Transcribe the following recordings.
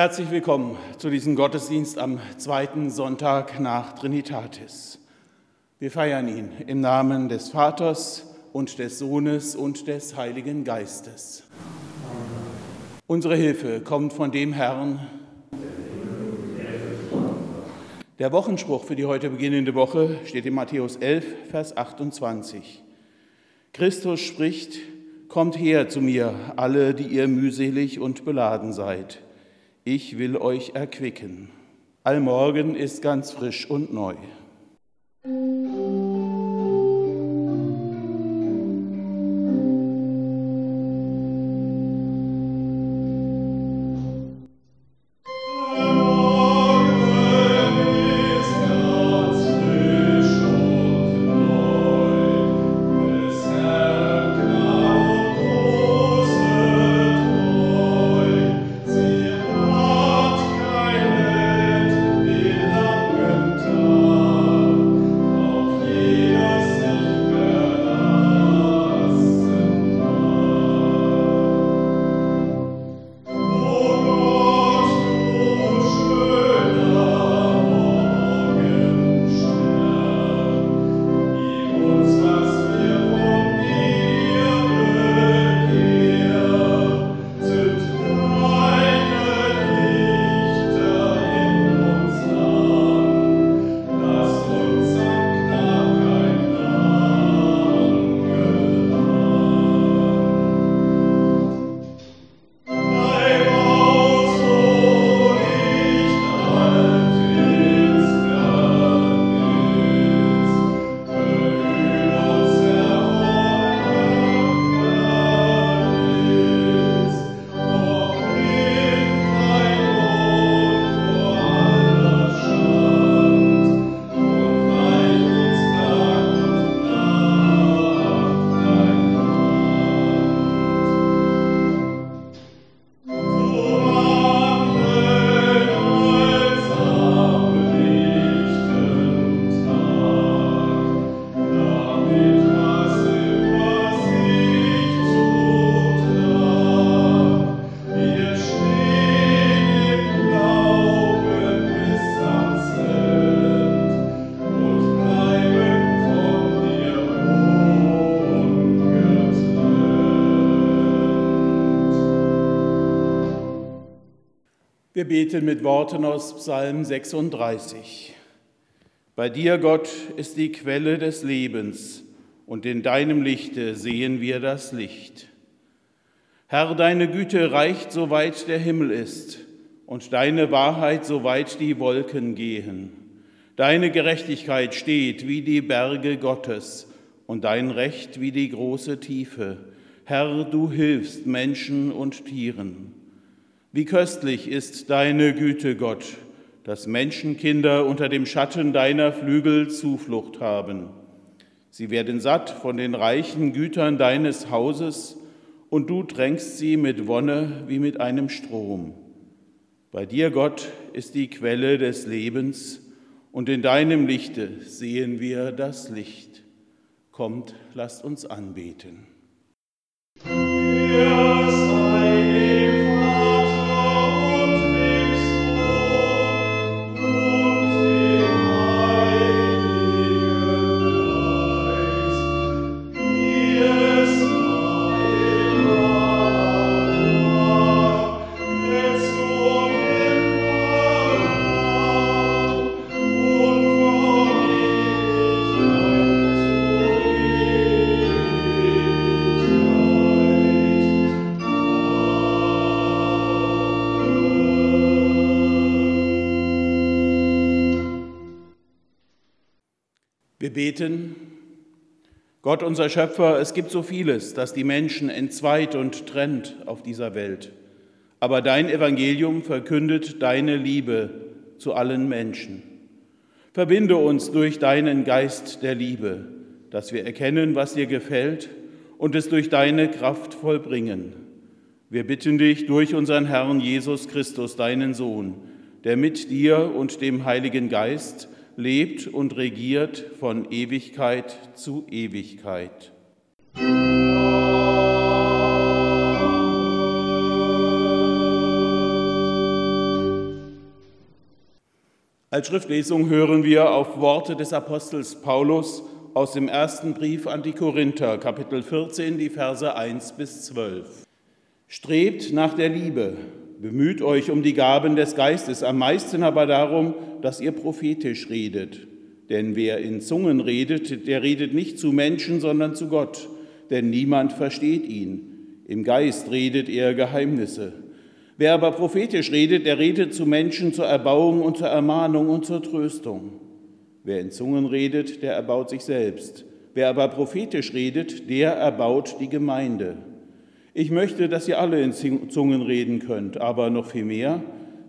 Herzlich willkommen zu diesem Gottesdienst am zweiten Sonntag nach Trinitatis. Wir feiern ihn im Namen des Vaters und des Sohnes und des Heiligen Geistes. Unsere Hilfe kommt von dem Herrn. Der Wochenspruch für die heute beginnende Woche steht in Matthäus 11, Vers 28. Christus spricht, Kommt her zu mir, alle, die ihr mühselig und beladen seid ich will euch erquicken. Allmorgen ist ganz frisch und neu. Wir beten mit Worten aus Psalm 36. Bei dir, Gott, ist die Quelle des Lebens, und in deinem Lichte sehen wir das Licht. Herr, deine Güte reicht, soweit der Himmel ist, und deine Wahrheit, soweit die Wolken gehen. Deine Gerechtigkeit steht wie die Berge Gottes, und dein Recht wie die große Tiefe. Herr, du hilfst Menschen und Tieren. Wie köstlich ist deine Güte, Gott, dass Menschenkinder unter dem Schatten deiner Flügel Zuflucht haben. Sie werden satt von den reichen Gütern deines Hauses, und du tränkst sie mit Wonne wie mit einem Strom. Bei dir, Gott, ist die Quelle des Lebens, und in deinem Lichte sehen wir das Licht. Kommt, lasst uns anbeten. Ja, beten, Gott unser Schöpfer, es gibt so vieles, das die Menschen entzweit und trennt auf dieser Welt. Aber dein Evangelium verkündet deine Liebe zu allen Menschen. Verbinde uns durch deinen Geist der Liebe, dass wir erkennen, was dir gefällt und es durch deine Kraft vollbringen. Wir bitten dich durch unseren Herrn Jesus Christus, deinen Sohn, der mit dir und dem Heiligen Geist lebt und regiert von Ewigkeit zu Ewigkeit. Als Schriftlesung hören wir auf Worte des Apostels Paulus aus dem ersten Brief an die Korinther, Kapitel 14, die Verse 1 bis 12. Strebt nach der Liebe bemüht euch um die Gaben des Geistes, am meisten aber darum, dass ihr prophetisch redet. Denn wer in Zungen redet, der redet nicht zu Menschen, sondern zu Gott, denn niemand versteht ihn. Im Geist redet er Geheimnisse. Wer aber prophetisch redet, der redet zu Menschen zur Erbauung und zur Ermahnung und zur Tröstung. Wer in Zungen redet, der erbaut sich selbst. Wer aber prophetisch redet, der erbaut die Gemeinde. Ich möchte, dass ihr alle in Zungen reden könnt, aber noch viel mehr,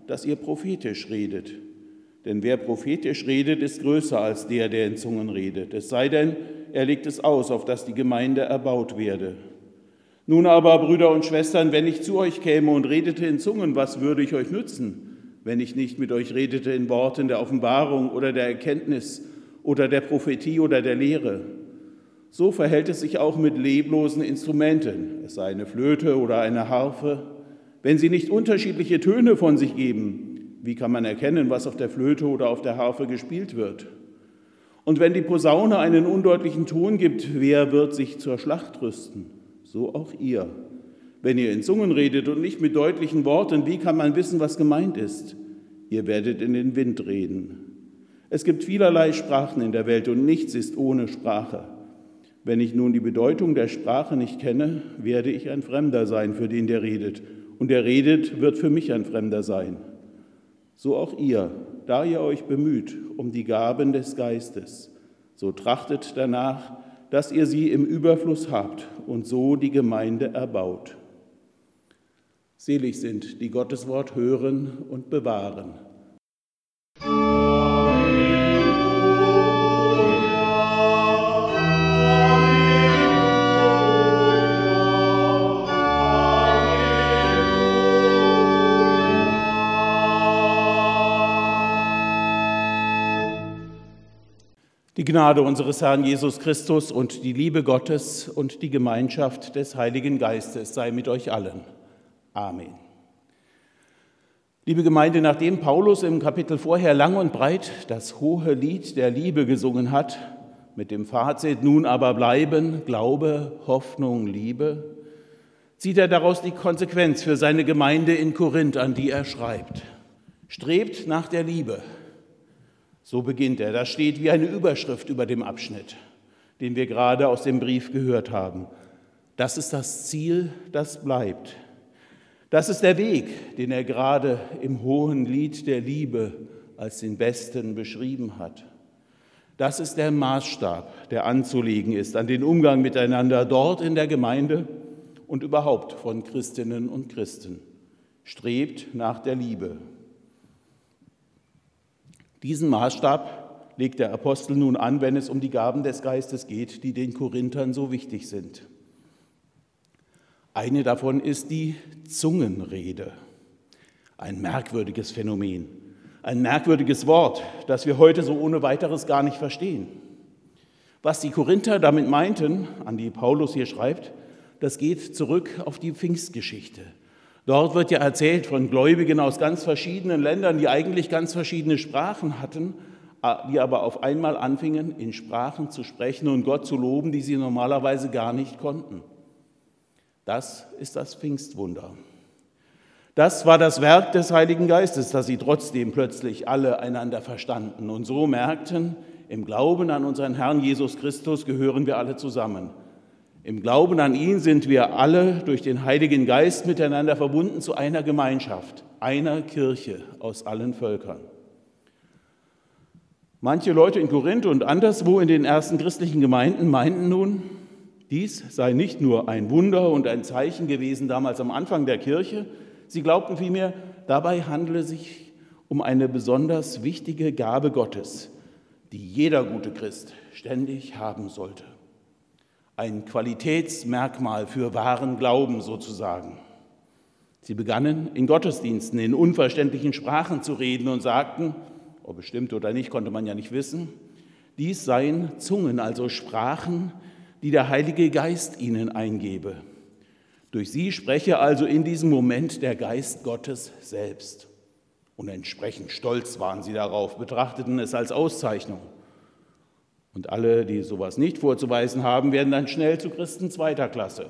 dass ihr prophetisch redet. Denn wer prophetisch redet, ist größer als der, der in Zungen redet. Es sei denn, er legt es aus, auf dass die Gemeinde erbaut werde. Nun aber, Brüder und Schwestern, wenn ich zu euch käme und redete in Zungen, was würde ich euch nützen, wenn ich nicht mit euch redete in Worten der Offenbarung oder der Erkenntnis oder der Prophetie oder der Lehre? So verhält es sich auch mit leblosen Instrumenten, es sei eine Flöte oder eine Harfe. Wenn sie nicht unterschiedliche Töne von sich geben, wie kann man erkennen, was auf der Flöte oder auf der Harfe gespielt wird? Und wenn die Posaune einen undeutlichen Ton gibt, wer wird sich zur Schlacht rüsten? so auch ihr. Wenn ihr in Zungen redet und nicht mit deutlichen Worten, wie kann man wissen, was gemeint ist? Ihr werdet in den Wind reden. Es gibt vielerlei Sprachen in der Welt und nichts ist ohne Sprache. Wenn ich nun die Bedeutung der Sprache nicht kenne, werde ich ein Fremder sein für den, der redet. Und der redet, wird für mich ein Fremder sein. So auch ihr, da ihr euch bemüht um die Gaben des Geistes, so trachtet danach, dass ihr sie im Überfluss habt und so die Gemeinde erbaut. Selig sind, die Gottes Wort hören und bewahren. Die Gnade unseres Herrn Jesus Christus und die Liebe Gottes und die Gemeinschaft des Heiligen Geistes sei mit euch allen. Amen. Liebe Gemeinde, nachdem Paulus im Kapitel vorher lang und breit das hohe Lied der Liebe gesungen hat, mit dem Fazit nun aber bleiben Glaube, Hoffnung, Liebe, zieht er daraus die Konsequenz für seine Gemeinde in Korinth, an die er schreibt. Strebt nach der Liebe so beginnt er. Das steht wie eine Überschrift über dem Abschnitt, den wir gerade aus dem Brief gehört haben. Das ist das Ziel, das bleibt. Das ist der Weg, den er gerade im hohen Lied der Liebe als den besten beschrieben hat. Das ist der Maßstab, der anzulegen ist an den Umgang miteinander dort in der Gemeinde und überhaupt von Christinnen und Christen. Strebt nach der Liebe. Diesen Maßstab legt der Apostel nun an, wenn es um die Gaben des Geistes geht, die den Korinthern so wichtig sind. Eine davon ist die Zungenrede. Ein merkwürdiges Phänomen, ein merkwürdiges Wort, das wir heute so ohne weiteres gar nicht verstehen. Was die Korinther damit meinten, an die Paulus hier schreibt, das geht zurück auf die Pfingstgeschichte. Dort wird ja erzählt von Gläubigen aus ganz verschiedenen Ländern, die eigentlich ganz verschiedene Sprachen hatten, die aber auf einmal anfingen, in Sprachen zu sprechen und Gott zu loben, die sie normalerweise gar nicht konnten. Das ist das Pfingstwunder. Das war das Werk des Heiligen Geistes, dass sie trotzdem plötzlich alle einander verstanden und so merkten, im Glauben an unseren Herrn Jesus Christus gehören wir alle zusammen. Im Glauben an ihn sind wir alle durch den Heiligen Geist miteinander verbunden zu einer Gemeinschaft, einer Kirche aus allen Völkern. Manche Leute in Korinth und anderswo in den ersten christlichen Gemeinden meinten nun, dies sei nicht nur ein Wunder und ein Zeichen gewesen damals am Anfang der Kirche, sie glaubten vielmehr, dabei handele es sich um eine besonders wichtige Gabe Gottes, die jeder gute Christ ständig haben sollte ein Qualitätsmerkmal für wahren Glauben sozusagen. Sie begannen in Gottesdiensten in unverständlichen Sprachen zu reden und sagten, ob es stimmt oder nicht, konnte man ja nicht wissen, dies seien Zungen, also Sprachen, die der Heilige Geist ihnen eingebe. Durch sie spreche also in diesem Moment der Geist Gottes selbst. Und entsprechend stolz waren sie darauf, betrachteten es als Auszeichnung. Und alle, die sowas nicht vorzuweisen haben, werden dann schnell zu Christen zweiter Klasse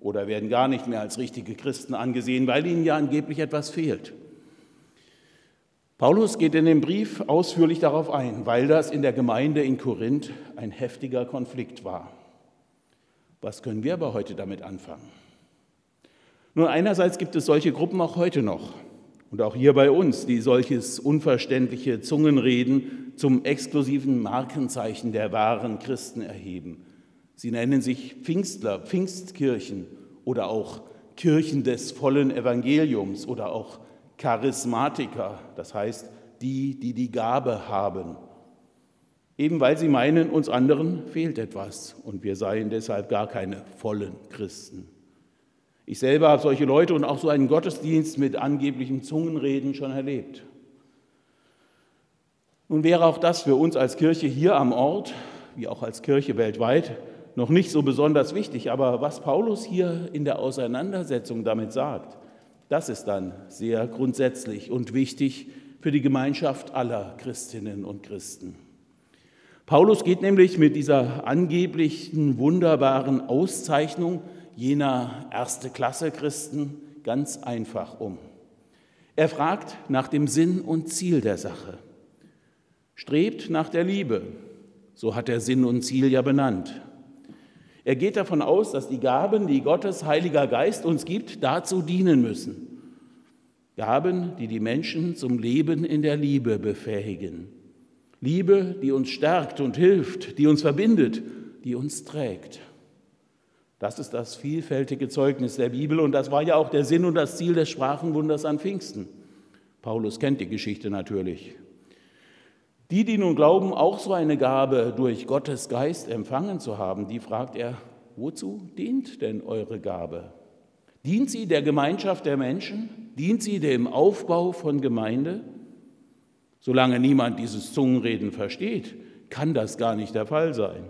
oder werden gar nicht mehr als richtige Christen angesehen, weil ihnen ja angeblich etwas fehlt. Paulus geht in dem Brief ausführlich darauf ein, weil das in der Gemeinde in Korinth ein heftiger Konflikt war. Was können wir aber heute damit anfangen? Nun, einerseits gibt es solche Gruppen auch heute noch und auch hier bei uns, die solches unverständliche Zungenreden zum exklusiven Markenzeichen der wahren Christen erheben. Sie nennen sich Pfingstler, Pfingstkirchen oder auch Kirchen des vollen Evangeliums oder auch Charismatiker, das heißt die, die die Gabe haben. Eben weil sie meinen, uns anderen fehlt etwas und wir seien deshalb gar keine vollen Christen. Ich selber habe solche Leute und auch so einen Gottesdienst mit angeblichem Zungenreden schon erlebt. Nun wäre auch das für uns als Kirche hier am Ort, wie auch als Kirche weltweit, noch nicht so besonders wichtig. Aber was Paulus hier in der Auseinandersetzung damit sagt, das ist dann sehr grundsätzlich und wichtig für die Gemeinschaft aller Christinnen und Christen. Paulus geht nämlich mit dieser angeblichen wunderbaren Auszeichnung jener erste Klasse Christen ganz einfach um. Er fragt nach dem Sinn und Ziel der Sache, strebt nach der Liebe, so hat er Sinn und Ziel ja benannt. Er geht davon aus, dass die Gaben, die Gottes Heiliger Geist uns gibt, dazu dienen müssen. Gaben, die die Menschen zum Leben in der Liebe befähigen. Liebe, die uns stärkt und hilft, die uns verbindet, die uns trägt. Das ist das vielfältige Zeugnis der Bibel und das war ja auch der Sinn und das Ziel des Sprachenwunders an Pfingsten. Paulus kennt die Geschichte natürlich. Die, die nun glauben, auch so eine Gabe durch Gottes Geist empfangen zu haben, die fragt er, wozu dient denn eure Gabe? Dient sie der Gemeinschaft der Menschen? Dient sie dem Aufbau von Gemeinde? Solange niemand dieses Zungenreden versteht, kann das gar nicht der Fall sein.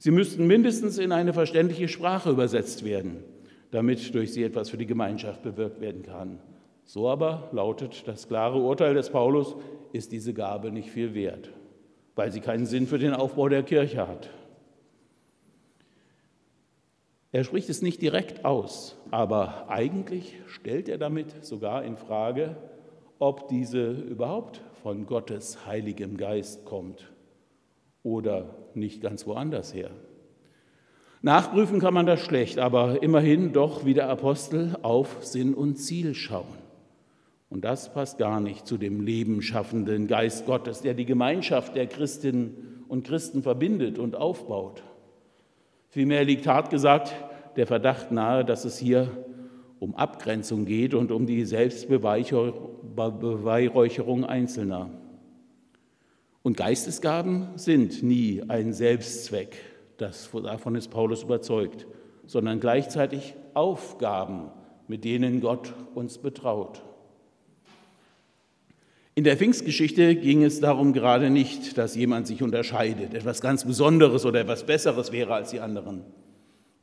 Sie müssten mindestens in eine verständliche Sprache übersetzt werden, damit durch sie etwas für die Gemeinschaft bewirkt werden kann. So aber lautet das klare Urteil des Paulus, ist diese Gabe nicht viel wert, weil sie keinen Sinn für den Aufbau der Kirche hat. Er spricht es nicht direkt aus, aber eigentlich stellt er damit sogar in Frage, ob diese überhaupt von Gottes heiligem Geist kommt oder nicht ganz woanders her. Nachprüfen kann man das schlecht, aber immerhin doch wie der Apostel auf Sinn und Ziel schauen. Und das passt gar nicht zu dem lebenschaffenden Geist Gottes, der die Gemeinschaft der Christinnen und Christen verbindet und aufbaut. Vielmehr liegt hart gesagt der Verdacht nahe, dass es hier um Abgrenzung geht und um die Selbstbeweihräucherung Einzelner. Und Geistesgaben sind nie ein Selbstzweck, das, davon ist Paulus überzeugt, sondern gleichzeitig Aufgaben, mit denen Gott uns betraut. In der Pfingstgeschichte ging es darum gerade nicht, dass jemand sich unterscheidet, etwas ganz Besonderes oder etwas Besseres wäre als die anderen.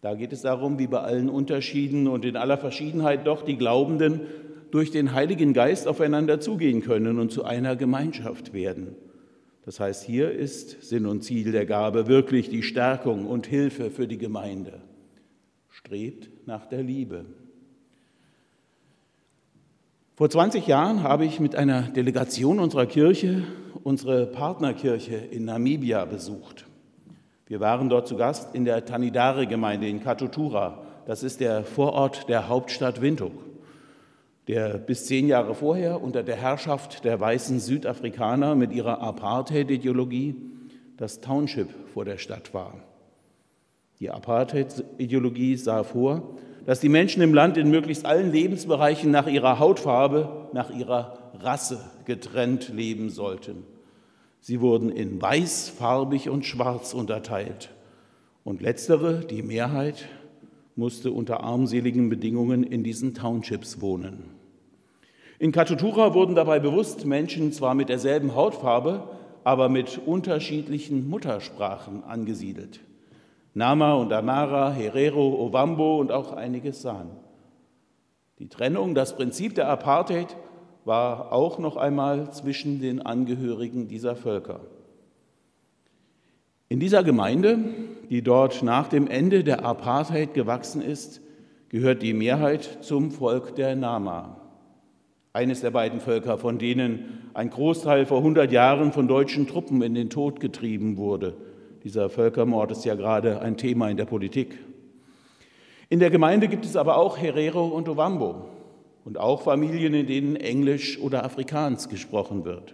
Da geht es darum, wie bei allen Unterschieden und in aller Verschiedenheit doch die Glaubenden durch den Heiligen Geist aufeinander zugehen können und zu einer Gemeinschaft werden. Das heißt, hier ist Sinn und Ziel der Gabe wirklich die Stärkung und Hilfe für die Gemeinde. Strebt nach der Liebe. Vor 20 Jahren habe ich mit einer Delegation unserer Kirche unsere Partnerkirche in Namibia besucht. Wir waren dort zu Gast in der Tanidare-Gemeinde in Katutura. Das ist der Vorort der Hauptstadt Windhoek, der bis zehn Jahre vorher unter der Herrschaft der weißen Südafrikaner mit ihrer Apartheid-Ideologie das Township vor der Stadt war. Die Apartheid-Ideologie sah vor, dass die Menschen im Land in möglichst allen Lebensbereichen nach ihrer Hautfarbe, nach ihrer Rasse getrennt leben sollten. Sie wurden in weiß, farbig und schwarz unterteilt. Und letztere, die Mehrheit, musste unter armseligen Bedingungen in diesen Townships wohnen. In Katutura wurden dabei bewusst Menschen zwar mit derselben Hautfarbe, aber mit unterschiedlichen Muttersprachen angesiedelt. Nama und Amara, Herero, Ovambo und auch einige San. Die Trennung, das Prinzip der Apartheid war auch noch einmal zwischen den Angehörigen dieser Völker. In dieser Gemeinde, die dort nach dem Ende der Apartheid gewachsen ist, gehört die Mehrheit zum Volk der Nama. Eines der beiden Völker, von denen ein Großteil vor 100 Jahren von deutschen Truppen in den Tod getrieben wurde. Dieser Völkermord ist ja gerade ein Thema in der Politik. In der Gemeinde gibt es aber auch Herero und Ovambo und auch Familien, in denen Englisch oder Afrikaans gesprochen wird.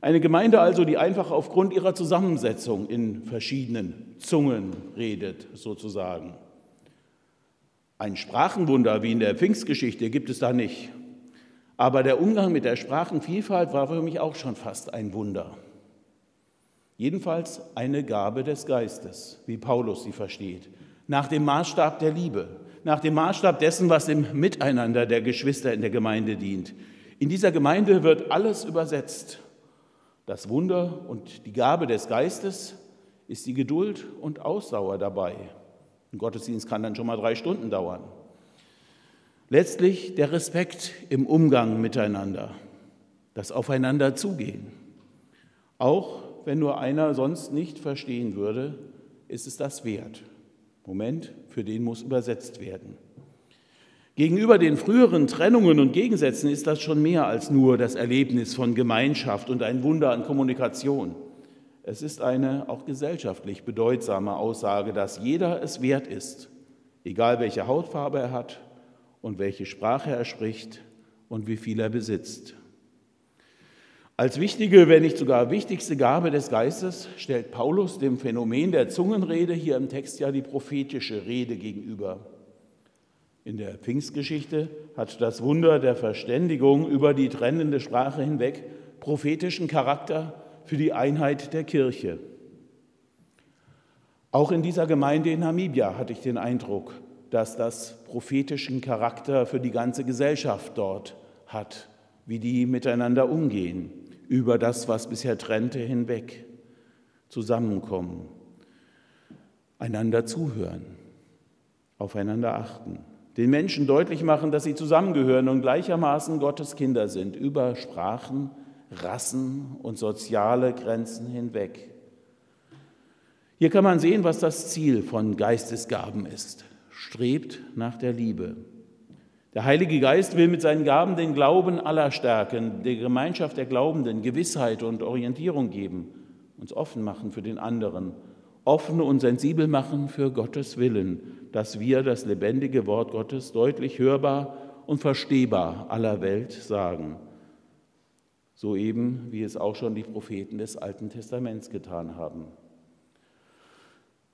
Eine Gemeinde also, die einfach aufgrund ihrer Zusammensetzung in verschiedenen Zungen redet, sozusagen. Ein Sprachenwunder wie in der Pfingstgeschichte gibt es da nicht. Aber der Umgang mit der Sprachenvielfalt war für mich auch schon fast ein Wunder. Jedenfalls eine Gabe des Geistes, wie Paulus sie versteht, nach dem Maßstab der Liebe, nach dem Maßstab dessen, was im Miteinander der Geschwister in der Gemeinde dient. In dieser Gemeinde wird alles übersetzt. Das Wunder und die Gabe des Geistes ist die Geduld und Ausdauer dabei. Ein Gottesdienst kann dann schon mal drei Stunden dauern. Letztlich der Respekt im Umgang miteinander, das Aufeinander zugehen. Auch wenn nur einer sonst nicht verstehen würde, ist es das wert. Moment, für den muss übersetzt werden. Gegenüber den früheren Trennungen und Gegensätzen ist das schon mehr als nur das Erlebnis von Gemeinschaft und ein Wunder an Kommunikation. Es ist eine auch gesellschaftlich bedeutsame Aussage, dass jeder es wert ist, egal welche Hautfarbe er hat und welche Sprache er spricht und wie viel er besitzt. Als wichtige, wenn nicht sogar wichtigste Gabe des Geistes stellt Paulus dem Phänomen der Zungenrede hier im Text ja die prophetische Rede gegenüber. In der Pfingstgeschichte hat das Wunder der Verständigung über die trennende Sprache hinweg prophetischen Charakter für die Einheit der Kirche. Auch in dieser Gemeinde in Namibia hatte ich den Eindruck, dass das prophetischen Charakter für die ganze Gesellschaft dort hat, wie die miteinander umgehen über das, was bisher trennte, hinweg zusammenkommen, einander zuhören, aufeinander achten, den Menschen deutlich machen, dass sie zusammengehören und gleichermaßen Gottes Kinder sind, über Sprachen, Rassen und soziale Grenzen hinweg. Hier kann man sehen, was das Ziel von Geistesgaben ist. Strebt nach der Liebe. Der Heilige Geist will mit seinen Gaben den Glauben aller stärken, der Gemeinschaft der Glaubenden Gewissheit und Orientierung geben, uns offen machen für den anderen, offen und sensibel machen für Gottes Willen, dass wir das lebendige Wort Gottes deutlich hörbar und verstehbar aller Welt sagen. So eben, wie es auch schon die Propheten des Alten Testaments getan haben.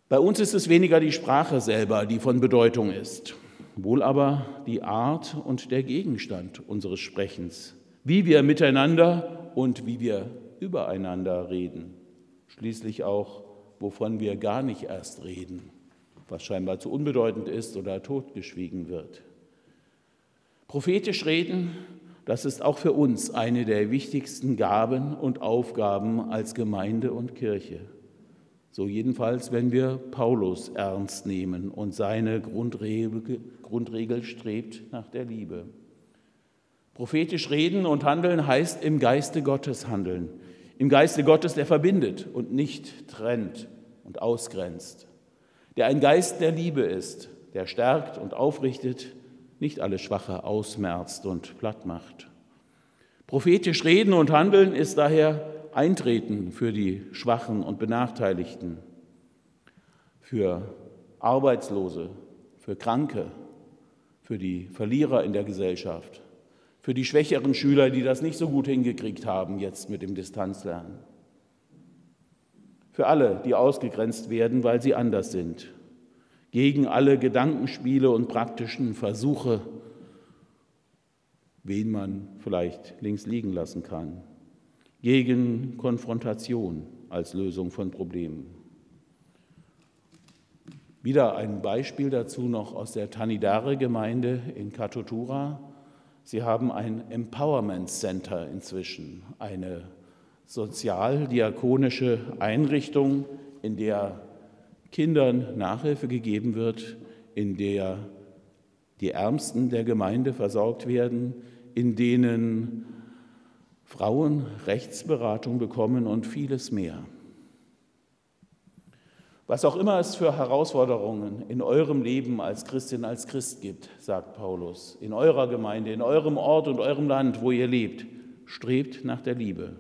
Bei uns ist es weniger die Sprache selber, die von Bedeutung ist wohl aber die Art und der Gegenstand unseres Sprechens, wie wir miteinander und wie wir übereinander reden, schließlich auch, wovon wir gar nicht erst reden, was scheinbar zu unbedeutend ist oder totgeschwiegen wird. Prophetisch reden, das ist auch für uns eine der wichtigsten Gaben und Aufgaben als Gemeinde und Kirche. So jedenfalls, wenn wir Paulus ernst nehmen und seine Grundregel, Grundregel strebt nach der Liebe. Prophetisch reden und handeln heißt im Geiste Gottes handeln. Im Geiste Gottes, der verbindet und nicht trennt und ausgrenzt. Der ein Geist der Liebe ist, der stärkt und aufrichtet, nicht alle Schwache ausmerzt und platt macht. Prophetisch reden und handeln ist daher eintreten für die Schwachen und Benachteiligten, für Arbeitslose, für Kranke, für die Verlierer in der Gesellschaft, für die schwächeren Schüler, die das nicht so gut hingekriegt haben jetzt mit dem Distanzlernen, für alle, die ausgegrenzt werden, weil sie anders sind, gegen alle Gedankenspiele und praktischen Versuche, wen man vielleicht links liegen lassen kann gegen Konfrontation als Lösung von Problemen. Wieder ein Beispiel dazu noch aus der Tanidare-Gemeinde in Katotura. Sie haben ein Empowerment Center inzwischen, eine sozialdiakonische Einrichtung, in der Kindern Nachhilfe gegeben wird, in der die Ärmsten der Gemeinde versorgt werden, in denen Frauen Rechtsberatung bekommen und vieles mehr. Was auch immer es für Herausforderungen in eurem Leben als Christin, als Christ gibt, sagt Paulus, in eurer Gemeinde, in eurem Ort und eurem Land, wo ihr lebt, strebt nach der Liebe.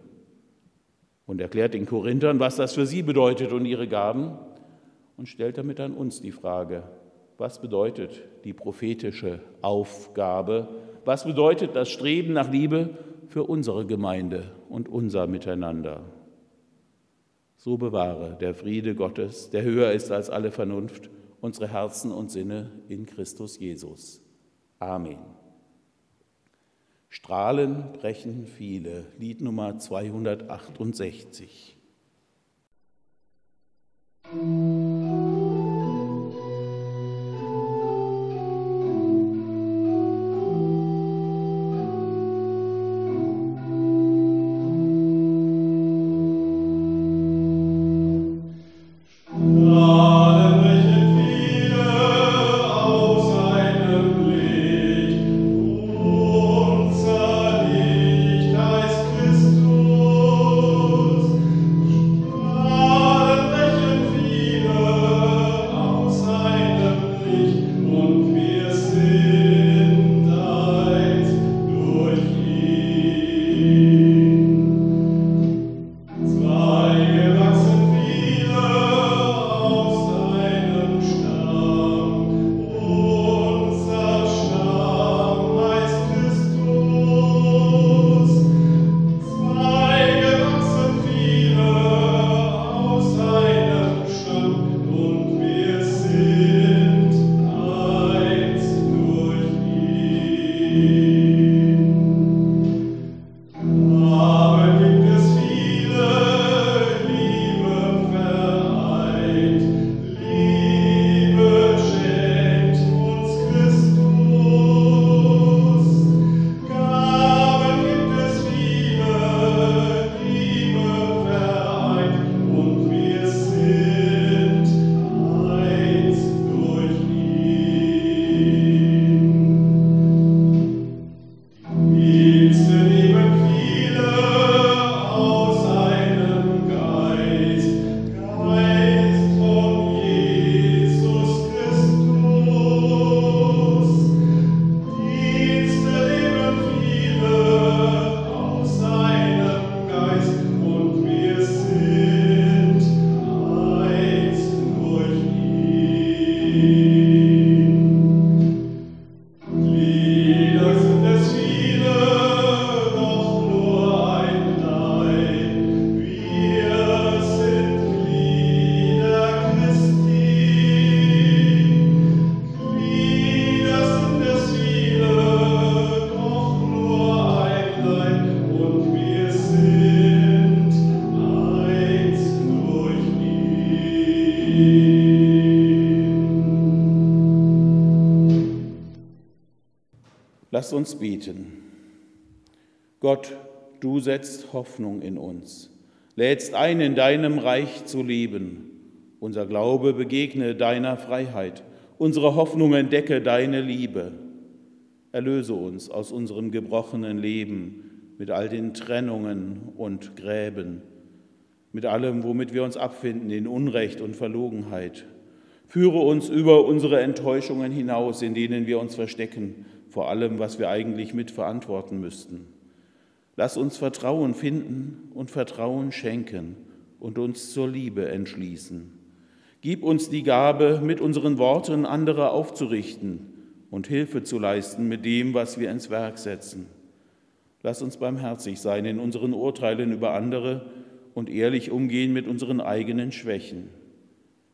Und erklärt den Korinthern, was das für sie bedeutet und ihre Gaben und stellt damit an uns die Frage, was bedeutet die prophetische Aufgabe? Was bedeutet das Streben nach Liebe für unsere Gemeinde und unser Miteinander? So bewahre der Friede Gottes, der höher ist als alle Vernunft, unsere Herzen und Sinne in Christus Jesus. Amen. Strahlen brechen viele. Lied Nummer 268. Lasst uns beten. Gott, du setzt Hoffnung in uns, lädst ein, in deinem Reich zu leben. Unser Glaube begegne deiner Freiheit, unsere Hoffnung entdecke deine Liebe. Erlöse uns aus unserem gebrochenen Leben mit all den Trennungen und Gräben, mit allem, womit wir uns abfinden in Unrecht und Verlogenheit. Führe uns über unsere Enttäuschungen hinaus, in denen wir uns verstecken vor allem, was wir eigentlich mitverantworten müssten. Lass uns Vertrauen finden und Vertrauen schenken und uns zur Liebe entschließen. Gib uns die Gabe, mit unseren Worten andere aufzurichten und Hilfe zu leisten mit dem, was wir ins Werk setzen. Lass uns barmherzig sein in unseren Urteilen über andere und ehrlich umgehen mit unseren eigenen Schwächen.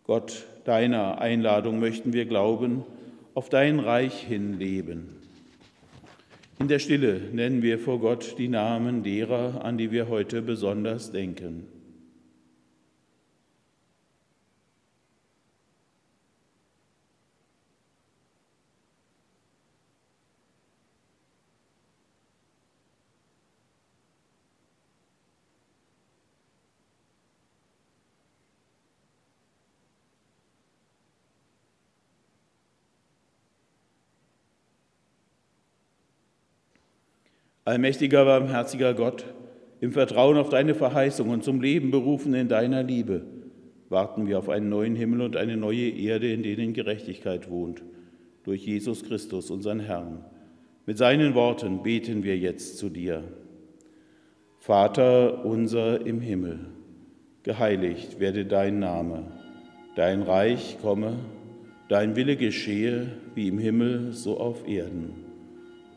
Gott, deiner Einladung möchten wir glauben, auf dein Reich hin leben. In der Stille nennen wir vor Gott die Namen derer, an die wir heute besonders denken. Allmächtiger, barmherziger Gott, im Vertrauen auf deine Verheißung und zum Leben berufen in deiner Liebe, warten wir auf einen neuen Himmel und eine neue Erde, in denen Gerechtigkeit wohnt, durch Jesus Christus, unseren Herrn. Mit seinen Worten beten wir jetzt zu dir. Vater unser im Himmel, geheiligt werde dein Name, dein Reich komme, dein Wille geschehe, wie im Himmel so auf Erden.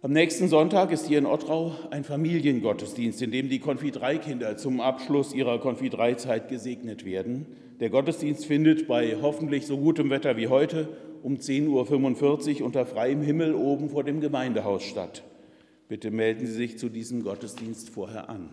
Am nächsten Sonntag ist hier in Ottrau ein Familiengottesdienst, in dem die Konfitreikinder zum Abschluss ihrer Konfitreizeit gesegnet werden. Der Gottesdienst findet bei hoffentlich so gutem Wetter wie heute um 10.45 Uhr unter freiem Himmel oben vor dem Gemeindehaus statt. Bitte melden Sie sich zu diesem Gottesdienst vorher an.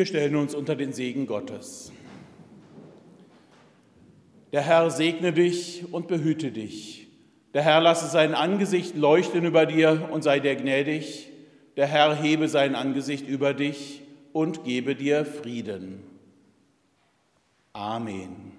Wir stellen uns unter den Segen Gottes. Der Herr segne dich und behüte dich. Der Herr lasse sein Angesicht leuchten über dir und sei dir gnädig. Der Herr hebe sein Angesicht über dich und gebe dir Frieden. Amen.